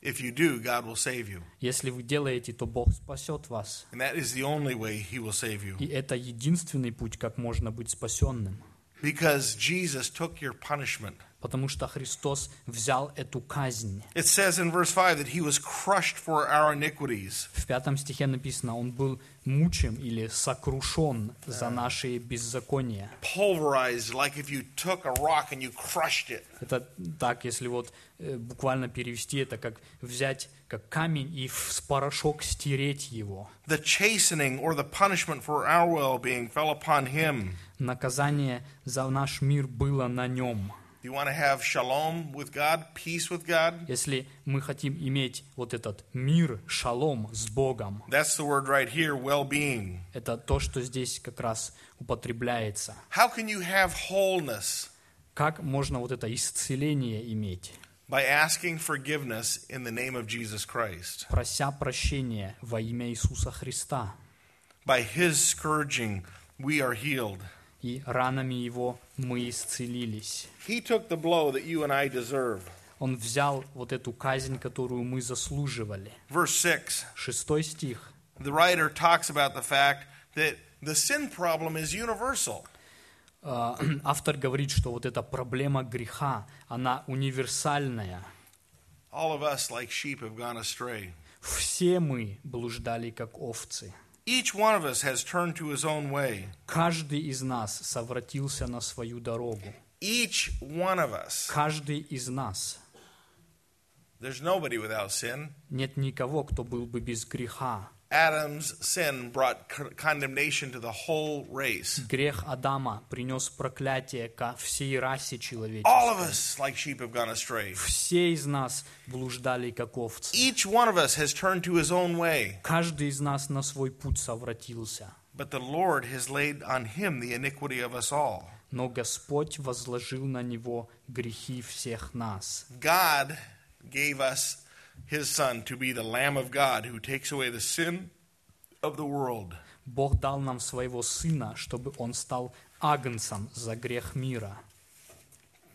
If you do, God will save you. Если вы делаете, то Бог спасет вас. And that is the only way He will save you. И это единственный путь, как можно быть спасенным. Because Jesus took your punishment. Потому что Христос взял эту казнь. It says in verse 5 that He was crushed for our iniquities. В пятом стихе написано, Он был мучим или сокрушен за наши беззакония. Pulverized, like if you took a rock and you crushed it. Это так, если вот э, буквально перевести это, как взять как камень и в порошок стереть его. The chastening or the punishment for our well being fell upon Him. Наказание за наш мир было на нем. Do you want to have shalom with God, peace with God? Если мы хотим иметь вот этот мир, шалом с Богом, That's the word right here, well being. это то, что здесь как раз употребляется. How can you have wholeness? Как можно вот это исцеление иметь? By asking forgiveness in the name of Jesus Christ. Прося прощения во имя Иисуса Христа. By His scourging, we are healed. И ранами Его мы исцелились. Он взял вот эту казнь, которую мы заслуживали. Verse 6, Шестой стих. the writer talks about the fact that the sin problem is universal. А, *clears throat* Автор говорит, что вот эта проблема греха, она универсальная. All of us, like sheep, have gone astray. Все мы блуждали, как овцы. Each one of us has turned to his own way. Каждый из нас совратился на свою дорогу. Each one of us. Каждый из нас. There's nobody without sin. Нет никого, кто был бы без греха. Adam's sin brought c- condemnation to the whole race. Грех Адама принес проклятие ко всей расе All of человеческой. us, like sheep, have gone astray. Все из нас блуждали, как овцы. Each one of us has turned to his own way. Каждый из нас на свой путь совратился. But the Lord has laid on him the iniquity of us all. Но Господь возложил на него грехи всех нас. God gave us his Son to be the Lamb of God who takes away the sin of the world. Бог дал нам своего Сына, чтобы Он стал агнцем за грех мира.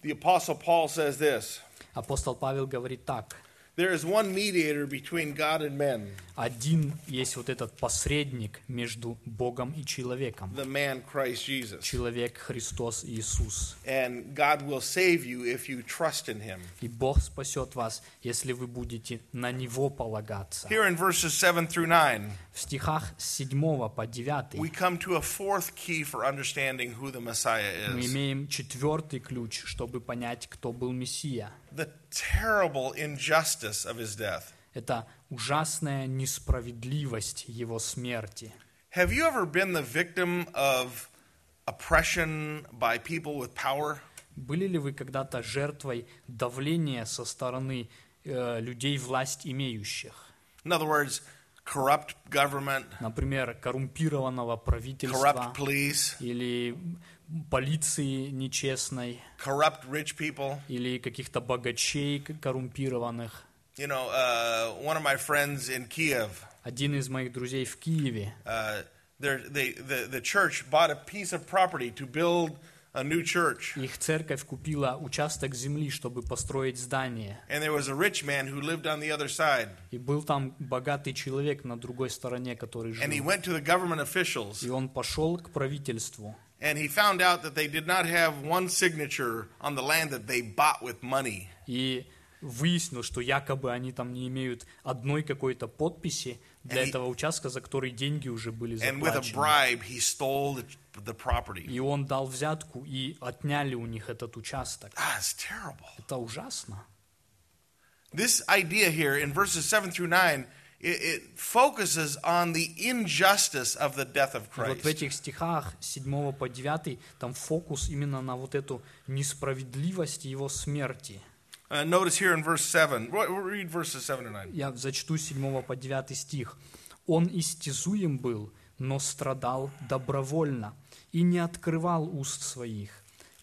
The Apostle Paul says this Апостол Павел говорит так. There is one mediator between God and men, Один есть вот этот посредник между Богом и человеком. the man Christ Jesus. Человек Христос Иисус. And God will save you if you trust in him. И Бог спасет вас, если вы будете на Него полагаться. Here in verses 7 through 9, В стихах с 7 по 9 we come to a fourth key for understanding who the Messiah мы is имеем четвертый ключ, чтобы понять, кто был Мессия. The terrible injustice of his death. Это ужасная несправедливость Его смерти. Have you ever been the victim of oppression by people with power? Были ли вы когда-то жертвой давления со стороны э, людей власть имеющих? In other words, corrupt government, Например, коррумпированного corrupt правительства police, или полиции нечестной, corrupt rich people. или каких-то богачей коррумпированных. You know, uh, one of my friends in Kiev, Один из моих друзей в Киеве, uh, they're- they, the, the church bought a piece of property to build a new church. их церковь купила участок земли, чтобы построить здание. And there was a rich man who lived on the other side. И был там богатый человек на другой стороне, который And he жил. went to the government officials И он пошел к правительству. and he found out that they did not have one signature on the land that they bought with money. И выяснил, что якобы они там не имеют одной какой-то подписи для And he- этого участка, за который деньги уже были And with a заплачены. bribe, he stole the, the property. И он дал взятку, и отняли у них этот участок. Ah, it's terrible. Это ужасно. This idea here in verses 7 through 9, it, it focuses on the injustice of the death of И вот в Christ. этих стихах с 7 по 9 там фокус именно на вот эту несправедливость его смерти. Uh, notice here in verse 7, Ro- read verses 7 to 9. Я зачту с 7 по 9 стих. «Он истязуем был, но страдал добровольно и не открывал уст своих.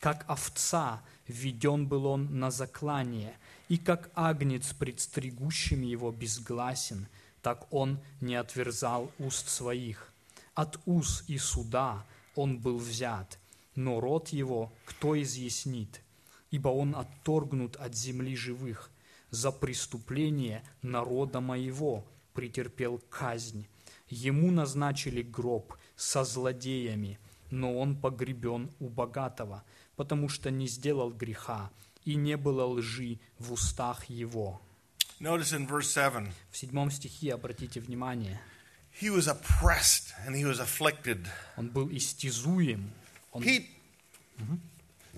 Как овца введен был он на заклание, и как агнец пред стригущим его безгласен, так он не отверзал уст своих. От уз и суда он был взят, но род его кто изъяснит? Ибо он отторгнут от земли живых, за преступление народа моего претерпел казнь. Ему назначили гроб со злодеями, но он погребен у богатого, потому что не сделал греха, и не было лжи в устах его. Notice in verse 7, В седьмом стихе, обратите внимание, he was oppressed and he was afflicted. он был истязуем, он Pe-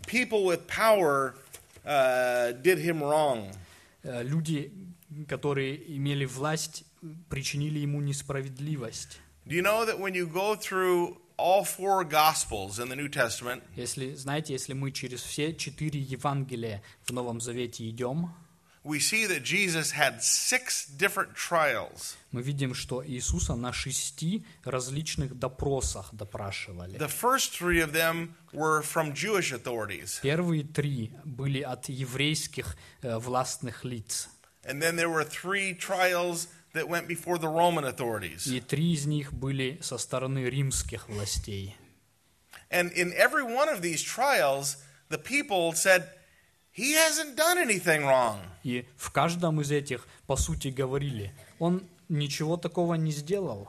People with power uh, did him wrong. Э, люди, которые имели власть, причинили ему несправедливость. Do you know that when you go through all four Gospels in the New Testament, Если, знаете, если мы через все четыре Евангелия в Новом Завете идем, we see that Jesus had six different trials. мы видим, что Иисуса на шести различных допросах допрашивали. The first three of them were from Jewish authorities. Первые три были от еврейских э, властных лиц, And then there were three trials that went before the Roman authorities. и три из них были со стороны римских властей. And in every one of these trials, the people said, He hasn't done anything wrong. И в каждом из этих, по сути, говорили, он ничего такого не сделал.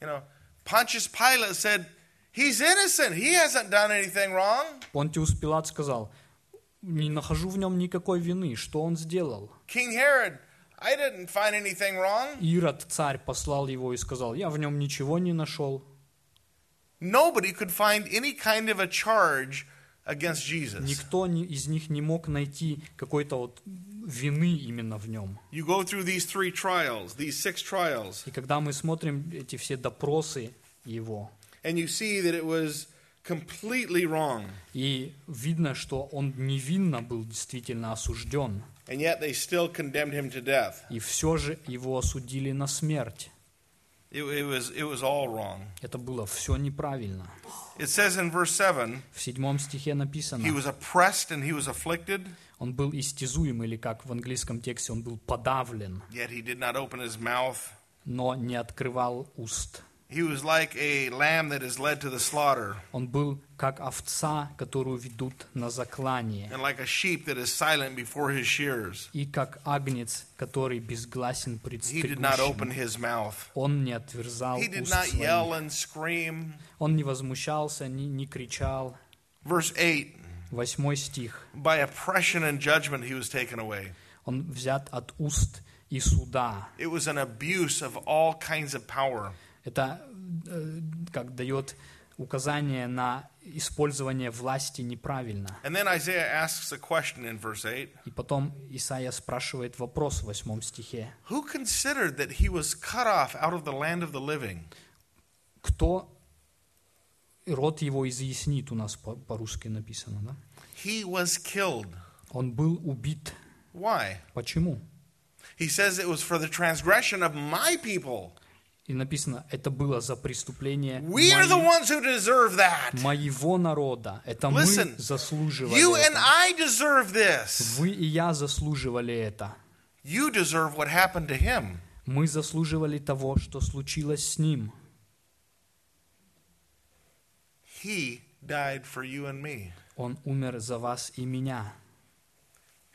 You know, Pontius Pilate said, He's innocent. He hasn't done anything wrong. Понтиус Пилат сказал, не нахожу в нем никакой вины, что он сделал? King Herod, I didn't find anything wrong. Ирод, царь, послал его и сказал, я в нем ничего не нашел. Nobody could find any kind of a charge. Никто ни- из них не мог найти какой-то вот вины именно в нем. И когда мы смотрим эти все допросы его, и видно, что он невинно был действительно осужден, и все же его осудили на смерть. Это было все неправильно. It says in verse 7 В седьмом стихе написано, he was oppressed and he was afflicted, он был истязуем, или как в английском тексте, он был подавлен, yet he did not open his mouth. но не открывал уст. He was like a lamb that is led to the slaughter, Он был как овца, которую ведут на заклание, and like a sheep that is silent before his shears. и как агнец, который безгласен пред He did not open стригущим. his mouth. Он не отверзал He did уст not yell своих. and scream. Он не возмущался, не, не кричал. Verse 8 Восьмой стих. By oppression and judgment he was taken away. Он взят от уст и суда. It was an abuse of all kinds of power. Это э, как дает указание на использование власти неправильно. And then Isaiah asks a question in verse 8 И потом Исаия спрашивает вопрос в восьмом стихе. Who considered that he was cut off out of the land of the living? Кто род его изъяснит, у нас по- по-русски написано, да? He was killed. Он был убит. Why? Почему? He says it was for the transgression of my people. И написано, это было за преступление We are the мои- ones who deserve that. моего народа. Это мы Listen, заслуживали You and это. I deserve this. Вы и я заслуживали это. You deserve what happened to him. Мы заслуживали того, что случилось с ним. He died for you and me. Он умер за вас и меня.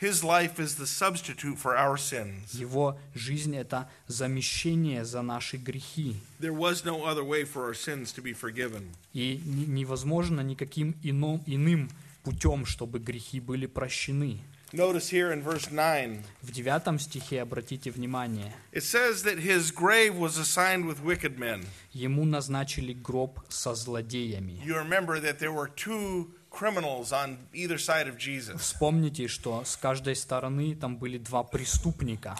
His life is the substitute for our sins. Его жизнь – это замещение за наши грехи. There was no other way for our sins to be forgiven. И не- невозможно никаким ино- иным путем, чтобы грехи были прощены. Notice here in verse 9, В девятом стихе обратите внимание. it says that his grave was assigned with wicked men. Ему назначили гроб со злодеями. You remember that there were two criminals on either side of Jesus. Вспомните, что с каждой стороны там были два преступника.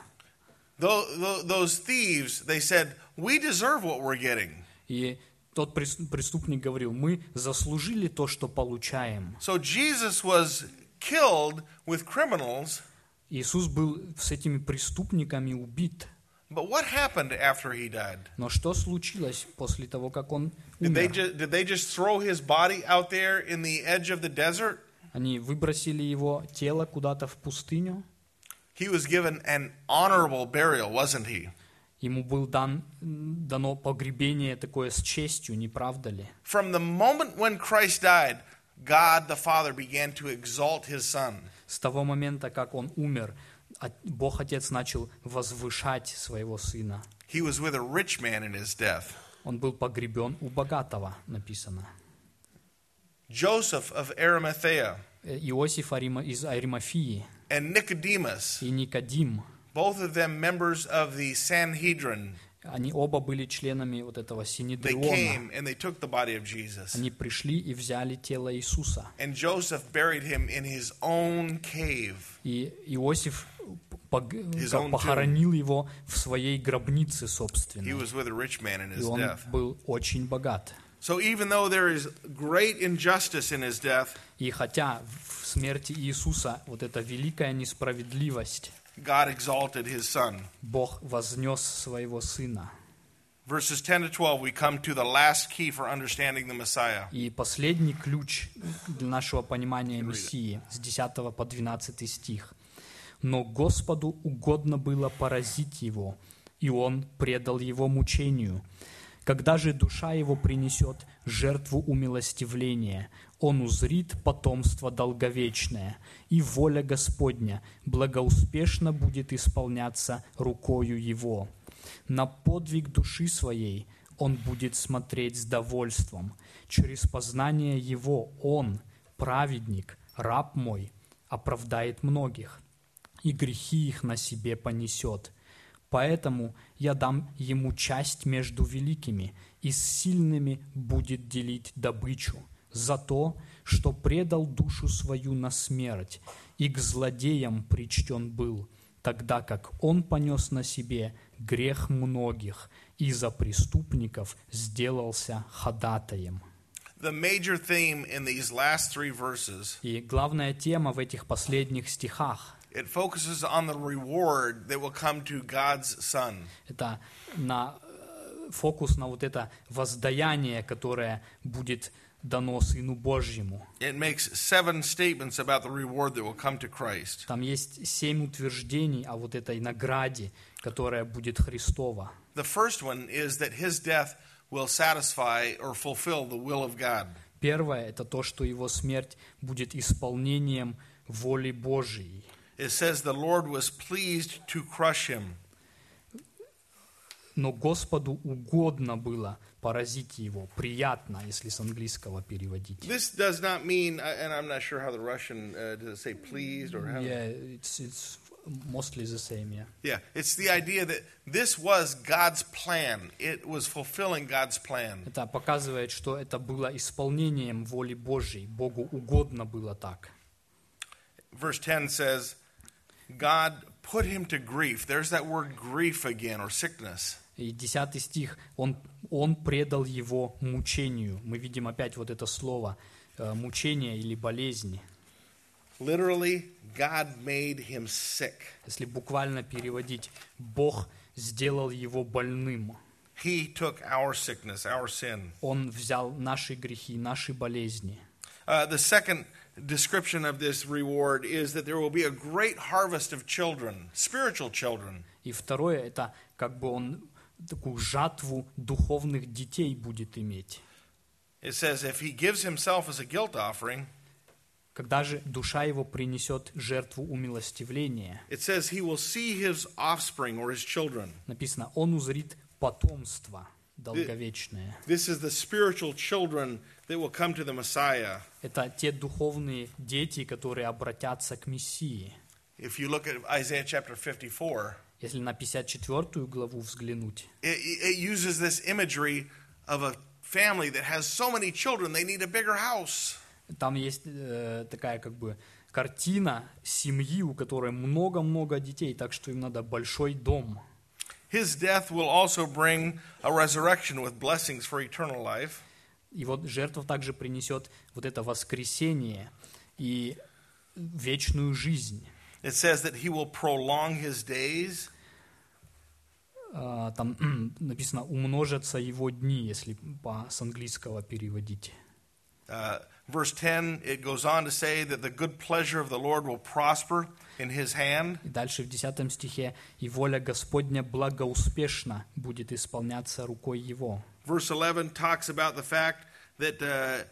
Tho- tho- Those thieves, they said, We deserve what we're getting. И тот прес- преступник говорил, мы заслужили то, что получаем. So Jesus was killed with criminals, Иисус был с этими преступниками убит. but what happened after he died? Но что случилось после того, как он Did they, умер? ju- did they just throw his body out there in the edge of the desert? Они выбросили его тело куда-то в пустыню. He was given an honorable burial, wasn't he? Ему был дан, м, дано погребение такое с честью, не правда ли? From the moment when Christ died, God the Father began to exalt his Son. С того момента, как он умер, от- Бог Отец начал возвышать своего сына. He was with a rich man in his death. Он был погребен у богатого, написано. Joseph of Arimathea Э, Иосиф из Аримафии and Nicodemus, и Никодим, both of them members of the Sanhedrin, они оба были членами вот этого Синедриона. Они пришли и взяли тело Иисуса. И Иосиф похоронил его в своей гробнице, He собственно. was with a rich man in И он death. был очень богат. So even though there is great injustice in his death, И хотя в смерти Иисуса вот эта великая несправедливость, God exalted his son. Бог вознес своего Сына. Verses 10 to 12, we come to the last key for understanding the Messiah. И последний ключ для нашего понимания Мессии с 10 по 12 стих. «Но Господу угодно было поразить его, и он предал его мучению. Когда же душа его принесет жертву умилостивления, он узрит потомство долговечное, и воля Господня благоуспешно будет исполняться рукою его. На подвиг души своей он будет смотреть с довольством. Через познание его он, праведник, раб мой, оправдает многих, и грехи их на себе понесет. Поэтому я дам ему часть между великими, и с сильными будет делить добычу за то, что предал душу свою на смерть, и к злодеям причтен был, тогда как он понес на себе грех многих, и за преступников сделался ходатаем. The major theme in these last three verses, И главная тема в этих последних стихах it focuses on the reward that will come to God's son. это на э, фокус на вот это воздаяние, которое будет дано Сыну Божьему. It makes seven statements about the reward that will come to Christ. Там есть семь утверждений о вот этой награде, которая будет Христова. The first one is that his death will satisfy or fulfill the will of God. Первое – это то, что его смерть будет исполнением воли Божией. It says the Lord was pleased to crush him. Но Господу угодно было поразить его. Приятно, если с английского переводить. This does not mean, uh, and I'm not sure how the Russian uh, does it say pleased or how. Yeah, it's, it's mostly the same, yeah. Yeah, it's the idea that this was God's plan. It was fulfilling God's plan. Это показывает, что это было исполнением воли Божьей. Богу угодно было так. Verse 10 says, God put him to grief. There's that word grief again, or sickness. И 10 стих, он, он предал его мучению. Мы видим опять вот это слово э, мучение или болезни. Literally, God made him sick. Если буквально переводить, Бог сделал его больным. He took our sickness, our sin. Он взял наши грехи, наши болезни. Uh, the second description of this reward is that there will be a great harvest of children, spiritual children. И второе, это как бы он такую жатву духовных детей будет иметь. It says, if he gives himself as a guilt offering, Когда же душа его принесет жертву умилостивления, it says he will see his offspring or his children. написано, он узрит потомство. долговечные. This is the spiritual children that will come to the Messiah. Это те духовные дети, которые обратятся к Мессии. If you look at Isaiah chapter 54, Если на 54 главу взглянуть, it, it uses this imagery of a family that has so many children they need a bigger house. там есть э, такая как бы картина семьи, у которой много-много детей, так что им надо большой дом. His death will also bring a resurrection with blessings for eternal life. И вот жертва также принесет вот это воскресение и вечную жизнь. It says that he will prolong his days. А, Там *clears throat* написано «умножатся его дни», если по, с английского переводить. Uh, verse 10, it goes on to say that the good pleasure of the Lord will prosper in his hand. И дальше в 10 стихе «И воля Господня благоуспешно будет исполняться рукой его». Verse 11 talks about the fact that uh,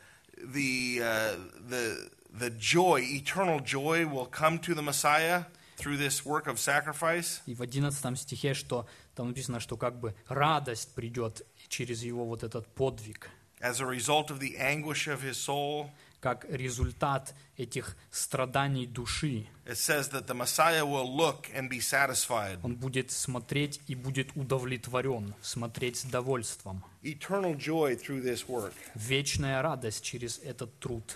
the, uh, the, the joy, eternal joy, will come to the Messiah through this work of sacrifice. И в 11 стихе, что там написано, что как бы радость придет через его вот этот подвиг, As a result of the anguish of his soul, Как результат этих страданий души. Он будет смотреть и будет удовлетворен, смотреть с довольством. Вечная радость через этот труд.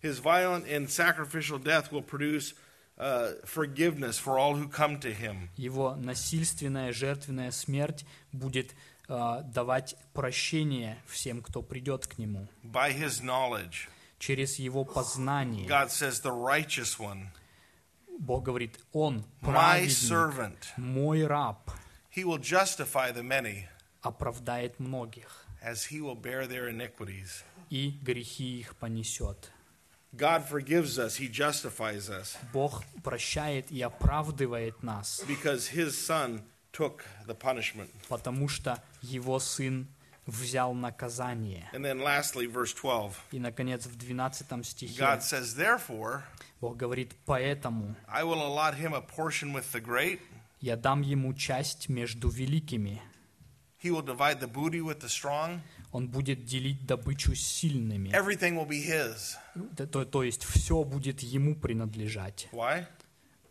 His violent and sacrificial death will produce uh, forgiveness for all who come to him. Его насильственная жертвенная смерть будет э, давать прощение всем, кто придет к нему. By his knowledge, Через его познание. God says, the righteous one, Бог говорит, Он my праведник, servant, мой раб, he will justify the many оправдает многих, as he will bear their iniquities. и грехи их понесет. God forgives us, he justifies us Бог прощает и оправдывает нас, because his son took the punishment. потому что Его Сын взял наказание. And then lastly, verse 12. И, наконец, в 12 стихе God says, Therefore, Бог говорит, «Поэтому I will allot him a portion with the great. я дам ему часть между великими. He will divide the booty with the strong. Он будет делить добычу с сильными». Everything will be his. То, то- есть все будет ему принадлежать. Why?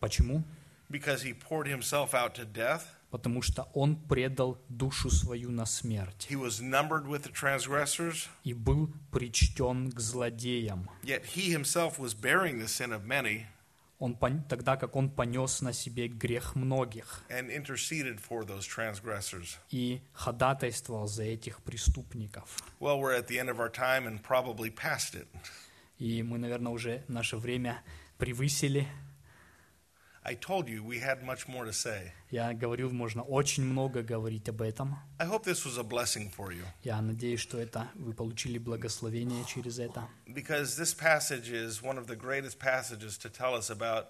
Почему? Because he poured himself out to death. Потому что он предал душу свою на смерть He was numbered with the transgressors, и был причтен к злодеям. yet he himself was bearing the sin of many Он, тогда как он понес на себе грех многих and interceded for those transgressors. и ходатайствовал за этих преступников. Well, we're at the end of our time and probably past it. И мы, наверное, уже наше время превысили. I told you we had much more to say. Я говорил, можно очень много говорить об этом. I hope this was a blessing for you Я надеюсь, что это вы получили благословение через это. because this passage is one of the greatest passages to tell us about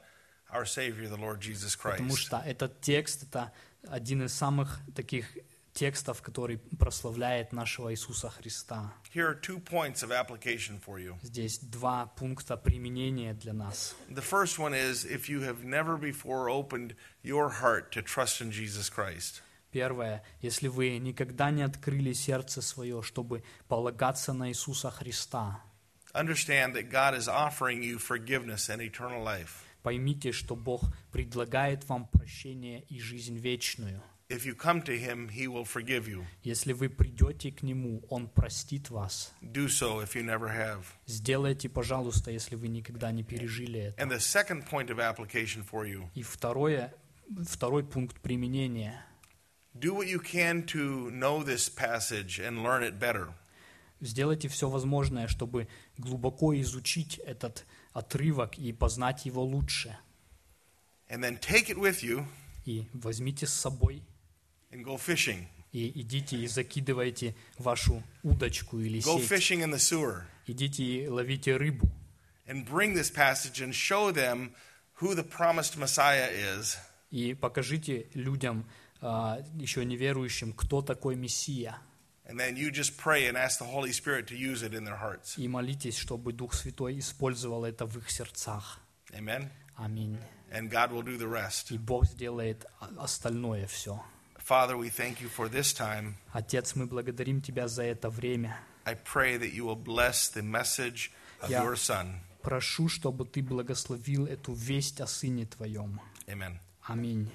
our Savior, the Lord Jesus Потому Christ. что этот текст – это один из самых таких текстов, который прославляет нашего Иисуса Христа. Here are two points of application for you. Здесь два пункта применения для нас. The first one is if you have never before opened your heart to trust in Jesus Christ, Первое, если вы никогда не открыли сердце свое, чтобы полагаться на Иисуса Христа, understand that God is offering you forgiveness and eternal life. поймите, что Бог предлагает вам прощение и жизнь вечную. If you come to Him, He will forgive you. Если вы придете к Нему, Он простит вас. Do so if you never have. Сделайте, пожалуйста, если вы никогда не пережили это. And the second point of application for you И второе, второй пункт применения. do what you can to know this passage and learn it better. Сделайте все возможное, чтобы глубоко изучить этот отрывок и познать его лучше. And then take it with you И возьмите с собой, and go fishing. и идите и закидывайте вашу удочку или Go сеть. fishing in the sewer Идите и ловите рыбу. and bring this passage and show them who the promised Messiah is. И покажите людям, а, еще неверующим, кто такой Мессия. And then you just pray and ask the Holy Spirit to use it in their hearts. И молитесь, чтобы Дух Святой использовал это в их сердцах. Amen. Аминь. And God will do the rest. И Бог сделает остальное все. Father, we thank you for this time. Отец, мы благодарим Тебя за это время. I pray that you will bless the message of Yeah. your Son. Прошу, чтобы Ты благословил эту весть о Сыне Твоем. Amen. Аминь.